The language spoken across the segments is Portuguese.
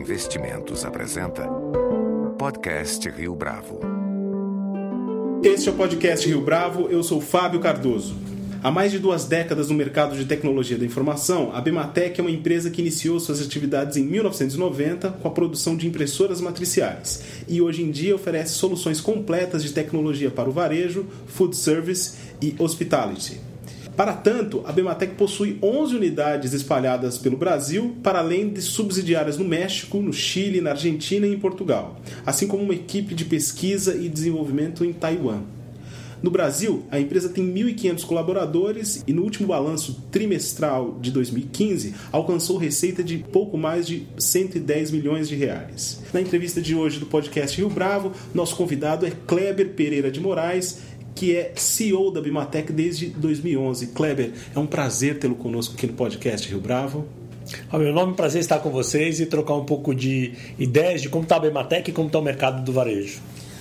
Investimentos apresenta Podcast Rio Bravo. Este é o Podcast Rio Bravo, eu sou Fábio Cardoso. Há mais de duas décadas no mercado de tecnologia da informação, a Bematec é uma empresa que iniciou suas atividades em 1990 com a produção de impressoras matriciais e hoje em dia oferece soluções completas de tecnologia para o varejo, food service e hospitality. Para tanto, a Bematec possui 11 unidades espalhadas pelo Brasil, para além de subsidiárias no México, no Chile, na Argentina e em Portugal, assim como uma equipe de pesquisa e desenvolvimento em Taiwan. No Brasil, a empresa tem 1.500 colaboradores e no último balanço trimestral de 2015 alcançou receita de pouco mais de 110 milhões de reais. Na entrevista de hoje do podcast Rio Bravo, nosso convidado é Kleber Pereira de Moraes, que é CEO da Bimatec desde 2011. Kleber, é um prazer tê-lo conosco aqui no podcast Rio Bravo. Ah, meu nome é um prazer estar com vocês e trocar um pouco de ideias de como está a Bimatec e como está o mercado do varejo.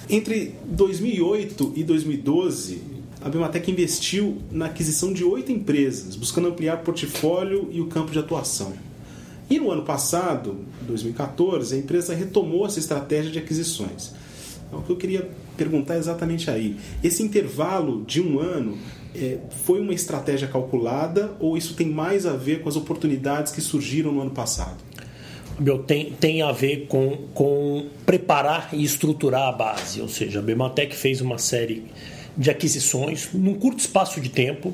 Entre 2008 e 2012, a Bimatec investiu na aquisição de oito empresas, buscando ampliar o portfólio e o campo de atuação. E no ano passado, 2014, a empresa retomou essa estratégia de aquisições. Então, o que eu queria perguntar exatamente aí. Esse intervalo de um ano é, foi uma estratégia calculada ou isso tem mais a ver com as oportunidades que surgiram no ano passado? Meu, tem, tem a ver com, com preparar e estruturar a base. Ou seja, a Bematec fez uma série de aquisições num curto espaço de tempo.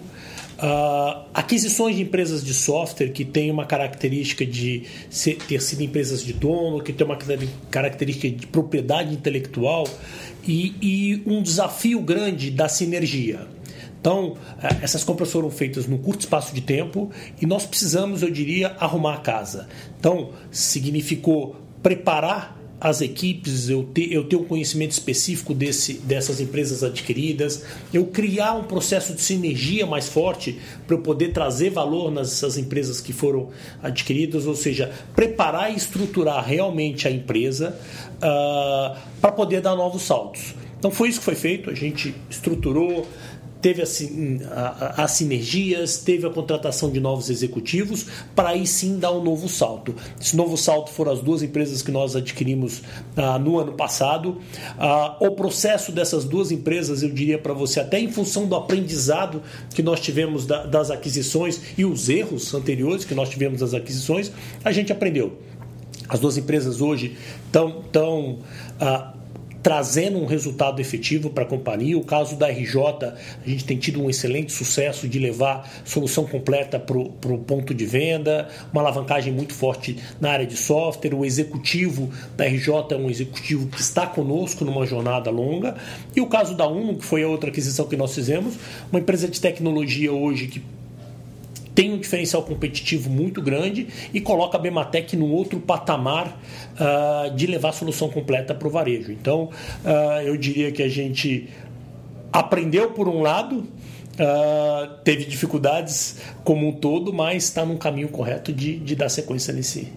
Uh, aquisições de empresas de software que têm uma característica de ser, ter sido empresas de dono, que tem uma característica de propriedade intelectual e, e um desafio grande da sinergia. Então, eh, essas compras foram feitas num curto espaço de tempo e nós precisamos, eu diria, arrumar a casa. Então, significou preparar as equipes, eu ter, eu ter um conhecimento específico desse, dessas empresas adquiridas, eu criar um processo de sinergia mais forte para eu poder trazer valor nessas empresas que foram adquiridas, ou seja, preparar e estruturar realmente a empresa uh, para poder dar novos saltos. Então foi isso que foi feito, a gente estruturou, teve as sinergias, teve a contratação de novos executivos, para aí sim dar um novo salto. Esse novo salto foram as duas empresas que nós adquirimos ah, no ano passado. Ah, o processo dessas duas empresas, eu diria para você, até em função do aprendizado que nós tivemos da, das aquisições e os erros anteriores que nós tivemos das aquisições, a gente aprendeu. As duas empresas hoje estão tão, ah, trazendo um resultado efetivo para a companhia. O caso da RJ, a gente tem tido um excelente sucesso de levar solução completa para o ponto de venda, uma alavancagem muito forte na área de software. O executivo da RJ é um executivo que está conosco numa jornada longa. E o caso da Uno, que foi a outra aquisição que nós fizemos, uma empresa de tecnologia hoje que tem um diferencial competitivo muito grande e coloca a Bematec num outro patamar uh, de levar a solução completa para o varejo. Então, uh, eu diria que a gente aprendeu por um lado, uh, teve dificuldades como um todo, mas está num caminho correto de, de dar sequência nesse,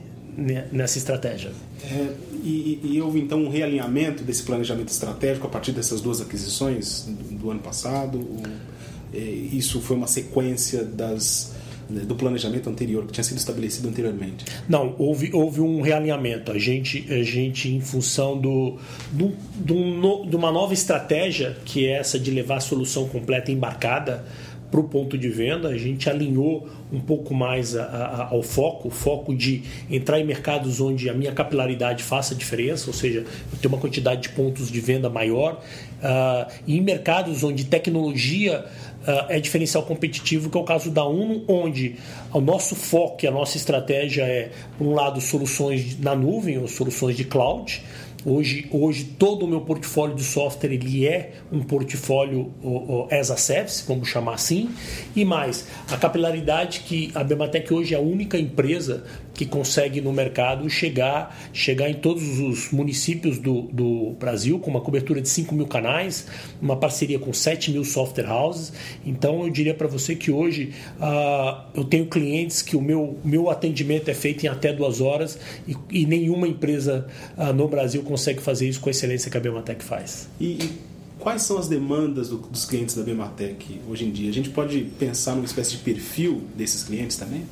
nessa estratégia. É, e, e, houve então um realinhamento desse planejamento estratégico a partir dessas duas aquisições do, do ano passado? Ou, é, isso foi uma sequência das do planejamento anterior, que tinha sido estabelecido anteriormente? Não, houve, houve um realinhamento. A gente, a gente em função do, do, do de uma nova estratégia, que é essa de levar a solução completa embarcada para o ponto de venda, a gente alinhou um pouco mais a, a, ao foco, o foco de entrar em mercados onde a minha capilaridade faça diferença, ou seja, eu tenho uma quantidade de pontos de venda maior, uh, e em mercados onde tecnologia uh, é diferencial competitivo, que é o caso da Uno, onde o nosso foco a nossa estratégia é, por um lado, soluções na nuvem ou soluções de cloud, Hoje, hoje todo o meu portfólio de software ele é um portfólio o, as a service, vamos chamar assim, e mais a capilaridade que a Bematec hoje é a única empresa que consegue no mercado chegar, chegar em todos os municípios do, do Brasil, com uma cobertura de 5 mil canais, uma parceria com 7 mil software houses. Então eu diria para você que hoje uh, eu tenho clientes que o meu, meu atendimento é feito em até duas horas e, e nenhuma empresa uh, no Brasil consegue fazer isso com a excelência que a Bematec faz. E, e quais são as demandas do, dos clientes da Bematec hoje em dia? A gente pode pensar numa espécie de perfil desses clientes também?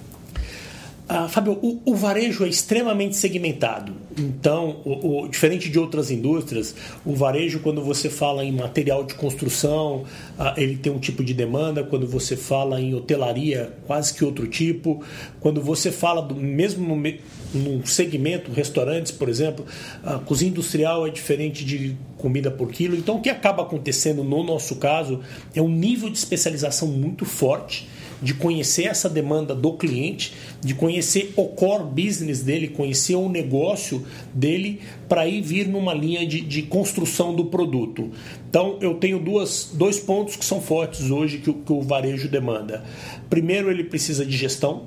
Ah, Fábio, o, o, varejo é extremamente segmentado. Então, o, o, diferente de outras indústrias, o varejo, quando você fala em material de construção, ah, ele tem um tipo de demanda. Quando você fala em hotelaria, quase que outro tipo. Quando você fala do mesmo no segmento, restaurantes, por exemplo, a cozinha industrial é diferente de comida por quilo. Então, o que acaba acontecendo no nosso caso é um nível de especialização muito forte de conhecer essa demanda do cliente, de conhecer o core business dele, conhecer o negócio dele, para ir vir numa linha de, de, construção do produto. Então, eu tenho duas, dois pontos que são fortes hoje que, que o varejo demanda. Primeiro, ele precisa de gestão,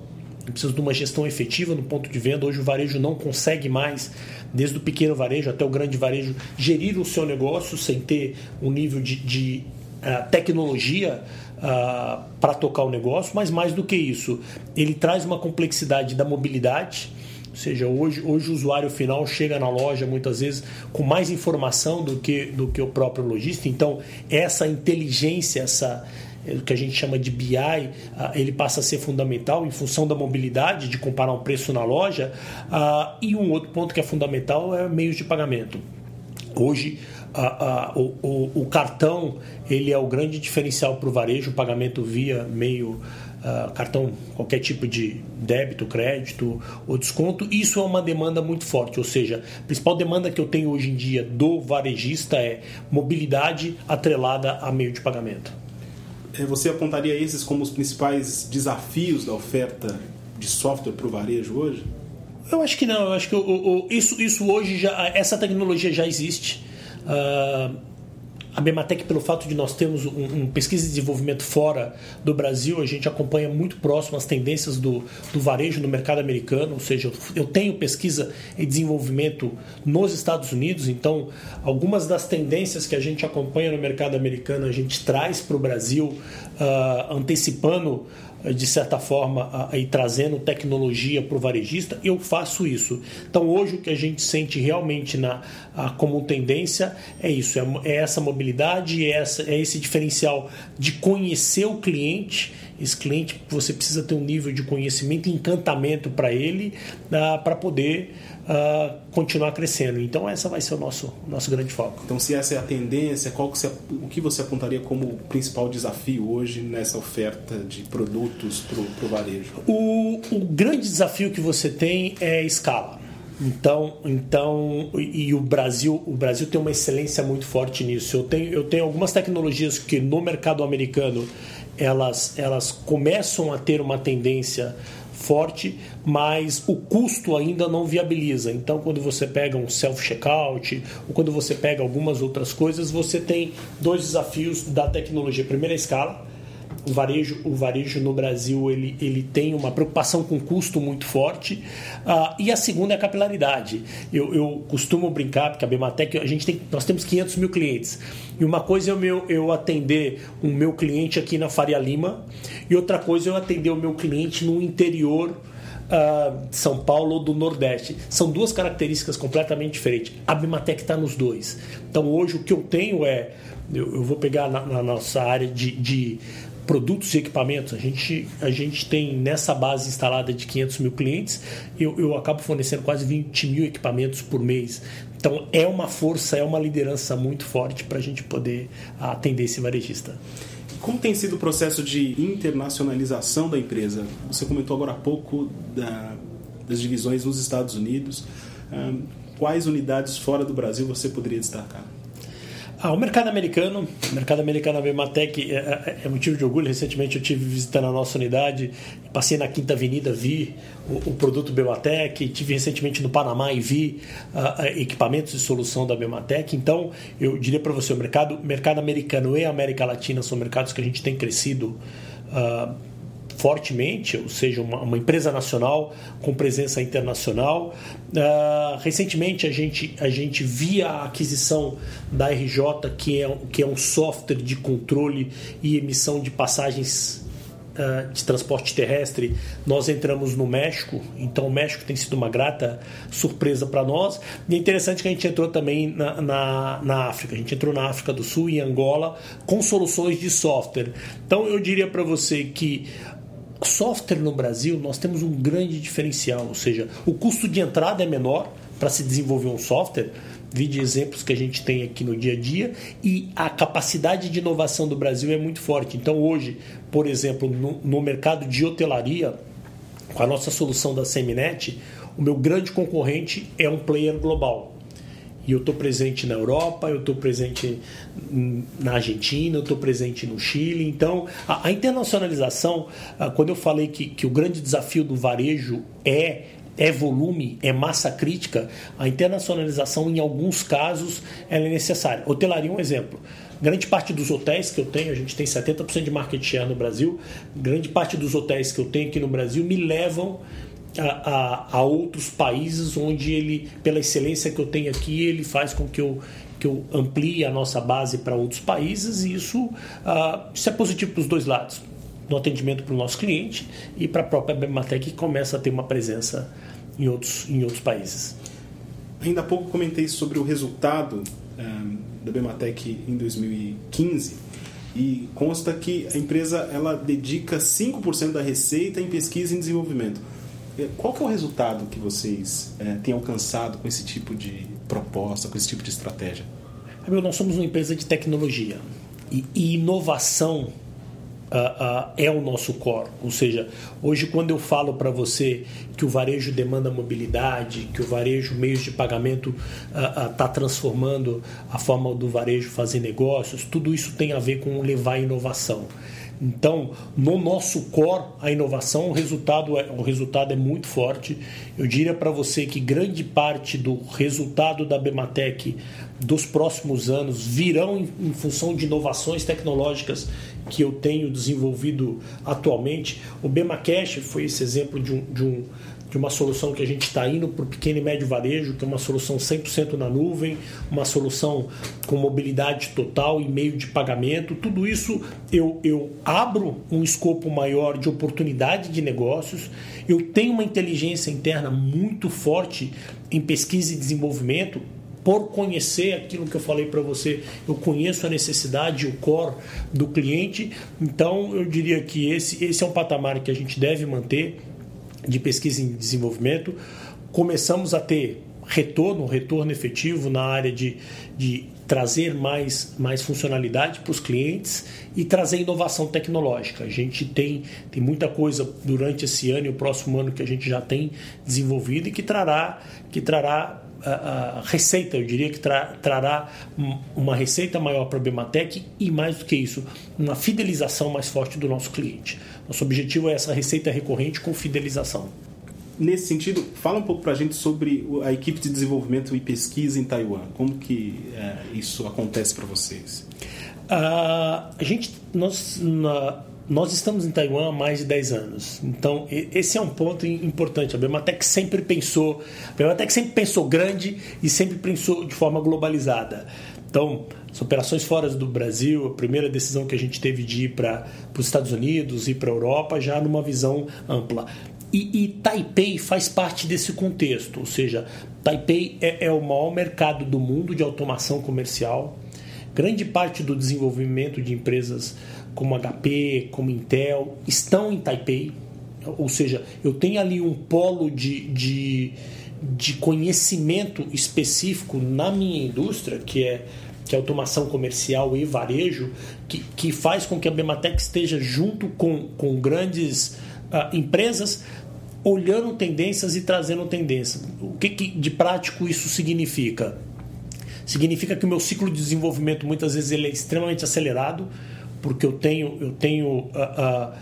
precisa de uma gestão efetiva no ponto de venda. Hoje o varejo não consegue mais, desde o pequeno varejo até o grande varejo, gerir o seu negócio sem ter um nível de, de uh, tecnologia uh, para tocar o negócio, mas mais do que isso, ele traz uma complexidade da mobilidade. Ou seja, hoje, hoje o usuário final chega na loja muitas vezes com mais informação do que, do que o próprio lojista. Então, essa inteligência, essa, é, o que a gente chama de BI, ah, ele passa a ser fundamental em função da mobilidade, de comparar um preço na loja. Ah, e um outro ponto que é fundamental é meios de pagamento. Hoje, a, a, o, o, o, cartão ele é o grande diferencial para o varejo, o pagamento via meio uh, cartão, qualquer tipo de débito, crédito ou desconto. Isso é uma demanda muito forte, ou seja, a principal demanda que eu tenho hoje em dia do varejista é mobilidade atrelada a meio de pagamento. É, você apontaria esses como os principais desafios da oferta de software para o varejo hoje? Eu acho que não. Eu acho que isso, isso hoje já essa tecnologia já existe. Uh, a Bematec, pelo fato de nós termos um, um, pesquisa e desenvolvimento fora do Brasil, a gente acompanha muito próximo as tendências do, do varejo no mercado americano, ou seja, eu tenho pesquisa e desenvolvimento nos Estados Unidos, então algumas das tendências que a gente acompanha no mercado americano a gente traz para o Brasil, uh, antecipando de certa forma, aí trazendo tecnologia para o varejista, eu faço isso. Então, hoje, o que a gente sente realmente na, como tendência é isso: é, é essa mobilidade, é, essa, é esse diferencial de conhecer o cliente. Esse cliente, você precisa ter um nível de conhecimento encantamento para ele, uh, para poder uh, continuar crescendo. Então essa vai ser o nosso, nosso grande foco. Então se essa é a tendência, qual que você, o que você apontaria como o principal desafio hoje nessa oferta de produtos para o varejo? O, o grande desafio que você tem é escala. Então, então e o Brasil, o Brasil tem uma excelência muito forte nisso. Eu tenho, eu tenho algumas tecnologias que no mercado americano elas, elas começam a ter uma tendência forte, mas o custo ainda não viabiliza. Então, quando você pega um self-checkout ou quando você pega algumas outras coisas, você tem dois desafios da tecnologia. Primeiro, a escala o varejo, o varejo no Brasil ele, ele tem uma preocupação com custo muito forte. Uh, e a segunda é a capilaridade. Eu, eu costumo brincar, porque a Bematec, a gente tem, nós temos 500 mil clientes. E uma coisa é o meu, eu atender o meu cliente aqui na Faria Lima, e outra coisa é eu atender o meu cliente no interior uh, de São Paulo ou do Nordeste. São duas características completamente diferentes. A Bimatec está nos dois. Então hoje o que eu tenho é. Eu, eu vou pegar na, na nossa área de, de produtos e equipamentos. A gente, a gente tem nessa base instalada de 500 mil clientes, eu, eu acabo fornecendo quase 20 mil equipamentos por mês. Então é uma força, é uma liderança muito forte para a gente poder atender esse varejista. Como tem sido o processo de internacionalização da empresa? Você comentou agora há pouco da, das divisões nos Estados Unidos. quais unidades fora do Brasil você poderia destacar? Ah, o mercado americano, o mercado americano, a Bematec é, é, é, motivo de orgulho. Recentemente eu tive visitando a nossa unidade, passei na Quinta Avenida, vi o, o produto Bematec, tive recentemente no Panamá e vi uh, equipamentos de solução da Bematec. Então, eu diria para você, o mercado, mercado americano e América Latina são mercados que a gente tem crescido uh, fortemente, ou seja, uma, uma empresa nacional com presença internacional. Uh, recentemente a gente, a gente via a aquisição da RJ, que é, que é um software de controle e emissão de passagens uh, de transporte terrestre, nós entramos no México, então o México tem sido uma grata surpresa para nós. E é interessante que a gente entrou também na, na, na, África, a gente entrou na África do Sul e Angola com soluções de software. Então eu diria para você que software no Brasil, nós temos um grande diferencial, ou seja, o custo de entrada é menor para se desenvolver um software, de exemplos que a gente tem aqui no dia a dia, e a capacidade de inovação do Brasil é muito forte. Então, hoje, por exemplo, no, no mercado de hotelaria, com a nossa solução da Seminet, o meu grande concorrente é um player global. E eu estou presente na Europa, eu estou presente na Argentina, eu estou presente no Chile. Então, a, a internacionalização, a, quando eu falei que, que o grande desafio do varejo é é volume, é massa crítica, a internacionalização, em alguns casos, ela é necessária. Hotelaria é um exemplo. Grande parte dos hotéis que eu tenho, a gente tem 70% de market share no Brasil, grande parte dos hotéis que eu tenho aqui no Brasil me levam a, a, a, outros países onde ele, pela excelência que eu tenho aqui, ele faz com que eu, que eu amplie a nossa base para outros países e isso, uh, isso é positivo para os dois lados. No atendimento para o nosso cliente e para a própria Bematec que começa a ter uma presença em outros, em outros países. Ainda há pouco comentei sobre o resultado um, eh, da Bematec em 2015 e consta que a empresa ela dedica 5% da receita em pesquisa e desenvolvimento. Qual que é o resultado que vocês é, têm alcançado com esse tipo de proposta, com esse tipo de estratégia? Nós somos uma empresa de tecnologia e, e inovação uh, uh, é o nosso core. Ou seja, hoje quando eu falo para você que o varejo demanda mobilidade, que o varejo, meios de pagamento, está uh, transformando a forma do varejo fazer negócios, tudo isso tem a ver com levar inovação. Então, no nosso core, a inovação, o resultado é, o resultado é muito forte. Eu diria para você que grande parte do resultado da Bematec dos próximos anos virão em, em função de inovações tecnológicas que eu tenho desenvolvido atualmente. O Bemacash foi esse exemplo de um, de um de uma solução que a gente está indo para o pequeno e médio varejo, que é uma solução 100% na nuvem, uma solução com mobilidade total e meio de pagamento. Tudo isso eu, eu abro um escopo maior de oportunidade de negócios. Eu tenho uma inteligência interna muito forte em pesquisa e desenvolvimento por conhecer aquilo que eu falei para você, eu conheço a necessidade, o core do cliente. Então, eu diria que esse, esse é um patamar que a gente deve manter de pesquisa e desenvolvimento, começamos a ter retorno, retorno efetivo na área de, de trazer mais, mais funcionalidade para os clientes e trazer inovação tecnológica. A gente tem, tem muita coisa durante esse ano e o próximo ano que a gente já tem desenvolvido e que trará, que trará a, a receita, eu diria que tra, trará uma receita maior para a Bematec e mais do que isso, uma fidelização mais forte do nosso cliente. Nosso objetivo é essa receita recorrente com fidelização. Nesse sentido, fala um pouco para a gente sobre a equipe de desenvolvimento e pesquisa em Taiwan. Como que é, isso acontece para vocês? Uh, a gente, nós, na, nós estamos em Taiwan há mais de 10 anos. Então, esse é um ponto importante. A Bematec sempre pensou, a Bematec sempre pensou grande e sempre pensou de forma globalizada. Então, as operações fora do Brasil, a primeira decisão que a gente teve de ir para os Estados Unidos e para a Europa, já numa visão ampla. E, e, Taipei faz parte desse contexto, ou seja, Taipei é, é o maior mercado do mundo de automação comercial. Grande parte do desenvolvimento de empresas como HP, como Intel, estão em Taipei. Ou seja, eu tenho ali um polo de, de, de conhecimento específico na minha indústria, que é que é automação comercial e varejo, que, que faz com que a Bematec esteja junto com, com grandes uh, empresas, olhando tendências e trazendo tendências. O que, que de prático isso significa? Significa que o meu ciclo de desenvolvimento muitas vezes ele é extremamente acelerado, porque eu tenho, eu tenho, uh, uh,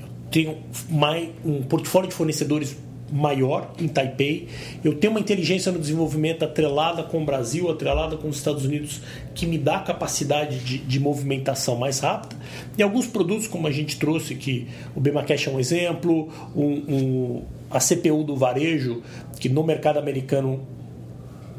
eu tenho mais, um portfólio de fornecedores maior em Taipei. Eu tenho uma inteligência no desenvolvimento atrelada com o Brasil, atrelada com os Estados Unidos, que me dá capacidade de, de movimentação mais rápida. E alguns produtos, como a gente trouxe, que o Bemacash é um exemplo, um, um, a CPU do varejo, que no mercado americano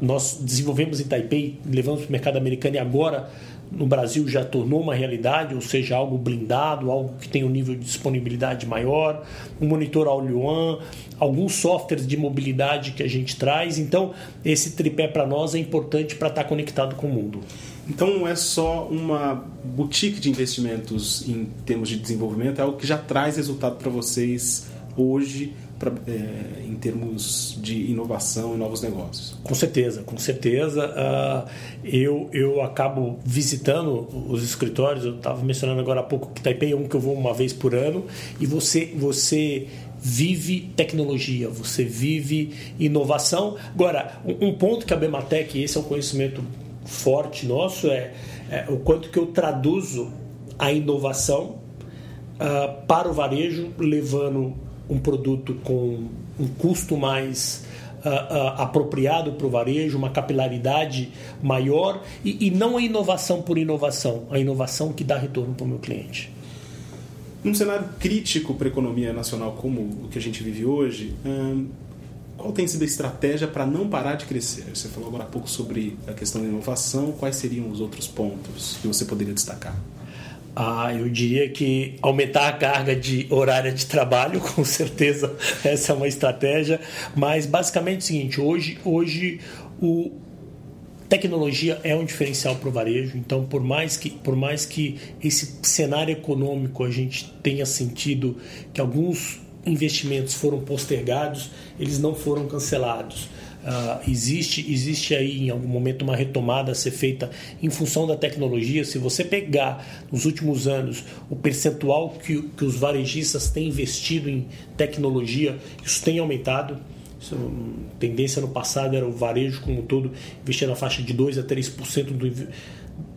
nós desenvolvemos em Taipei, levamos para o mercado americano e agora no Brasil já tornou uma realidade, ou seja, algo blindado, algo que tem um nível de disponibilidade maior, um monitor all-in-one, alguns softwares de mobilidade que a gente traz. Então, esse tripé para nós é importante para estar tá conectado com o mundo. Então não é só uma boutique de investimentos em termos de desenvolvimento, é algo que já traz resultado para vocês hoje pra, é, em termos de inovação e novos negócios. Com certeza, com certeza. Uh, eu, eu acabo visitando os escritórios, eu estava mencionando agora há pouco que Taipei é um que eu vou uma vez por ano, e você, você vive tecnologia, você vive inovação. Agora, um, ponto que a Bematec, esse é um conhecimento forte nosso, é, é o quanto que eu traduzo a inovação uh, para o varejo, levando um produto com um custo mais uh, uh, apropriado para o varejo, uma capilaridade maior e, e, não a inovação por inovação, a inovação que dá retorno para o meu cliente. Num cenário crítico para a economia nacional como o que a gente vive hoje, hum, qual tem sido a estratégia para não parar de crescer? Você falou agora há pouco sobre a questão da inovação, quais seriam os outros pontos que você poderia destacar? Ah, eu diria que aumentar a carga de horária de trabalho, com certeza essa é uma estratégia, mas basicamente é o seguinte, hoje, hoje o tecnologia é um diferencial para o varejo, então por mais que por mais que esse cenário econômico a gente tenha sentido que alguns investimentos foram postergados, eles não foram cancelados. Uh, existe, existe aí em algum momento uma retomada a ser feita em função da tecnologia. Se você pegar nos últimos anos o percentual que, que os varejistas têm investido em tecnologia, isso tem aumentado. Isso, a tendência no passado era o varejo como um todo investir na faixa de 2 a 3% do,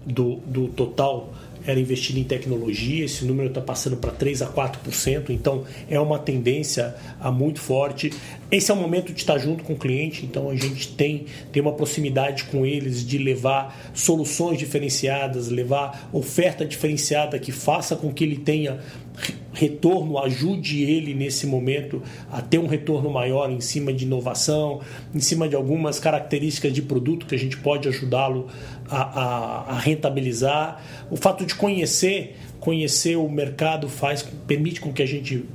do, do total era investido em tecnologia, esse número está passando para 3 a 4%, então é uma tendência a muito forte. Esse é o momento de estar junto com o cliente, então a gente tem, tem uma proximidade com eles de levar soluções diferenciadas, levar oferta diferenciada que faça com que ele tenha retorno, ajude ele nesse momento a ter um retorno maior em cima de inovação, em cima de algumas características de produto que a gente pode ajudá-lo a, a, a, rentabilizar. O fato de conhecer conhecer o mercado faz permite com que a gente uh,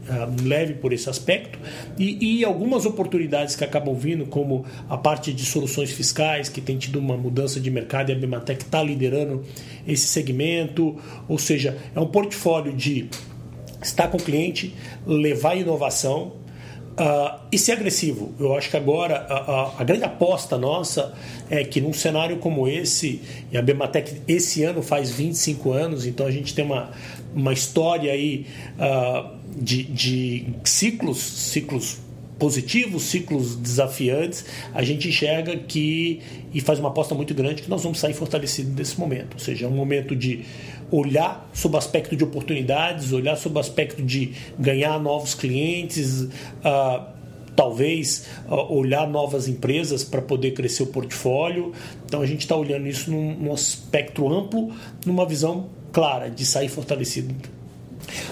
leve por esse aspecto e, e, algumas oportunidades que acabam vindo como a parte de soluções fiscais que tem tido uma mudança de mercado e a Bimatec está liderando esse segmento ou seja é um portfólio de estar com o cliente, levar inovação uh, e ser agressivo. Eu acho que agora a, a, a, grande aposta nossa é que num cenário como esse, e a Bematec esse ano faz 25 anos, então a gente tem uma, uma história aí uh, de, de ciclos, ciclos positivos, ciclos desafiantes, a gente enxerga que e faz uma aposta muito grande que nós vamos sair fortalecidos desse momento. Ou seja, é um momento de olhar sob aspecto de oportunidades, olhar sob aspecto de ganhar novos clientes, uh, talvez uh, olhar novas empresas para poder crescer o portfólio. Então a gente está olhando isso num, num aspecto amplo, numa visão clara de sair fortalecido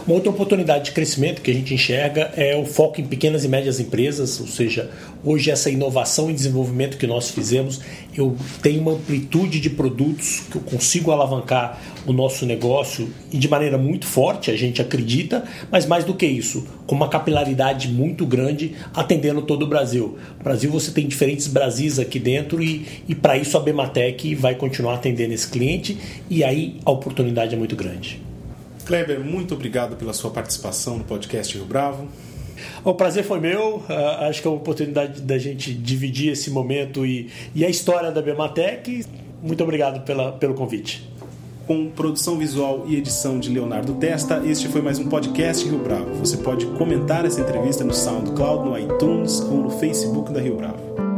uma outra oportunidade de crescimento que a gente enxerga é o foco em pequenas e médias empresas, ou seja, hoje essa inovação e desenvolvimento que nós fizemos, eu tenho uma amplitude de produtos que eu consigo alavancar o nosso negócio e de maneira muito forte, a gente acredita, mas mais do que isso, com uma capilaridade muito grande atendendo todo o Brasil. No Brasil você tem diferentes Brasis aqui dentro e, e para isso a Bematec vai continuar atendendo esse cliente e aí a oportunidade é muito grande. Kleber, muito obrigado pela sua participação no podcast Rio Bravo. O prazer foi meu. Uh, acho que é a oportunidade da gente dividir esse momento e, e a história da Bematec. Muito obrigado pela, pelo convite. Com produção visual e edição de Leonardo Testa, este foi mais um podcast Rio Bravo. Você pode comentar essa entrevista no SoundCloud, no iTunes ou no Facebook da Rio Bravo.